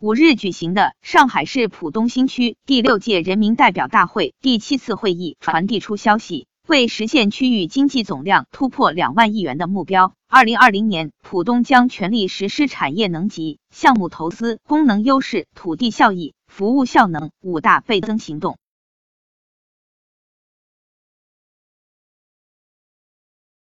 五日举行的上海市浦东新区第六届人民代表大会第七次会议传递出消息为实现区域经济总量突破两万亿元的目标二零二零年浦东将全力实施产业能级项目投资功能优势土地效益服务效能五大倍增行动。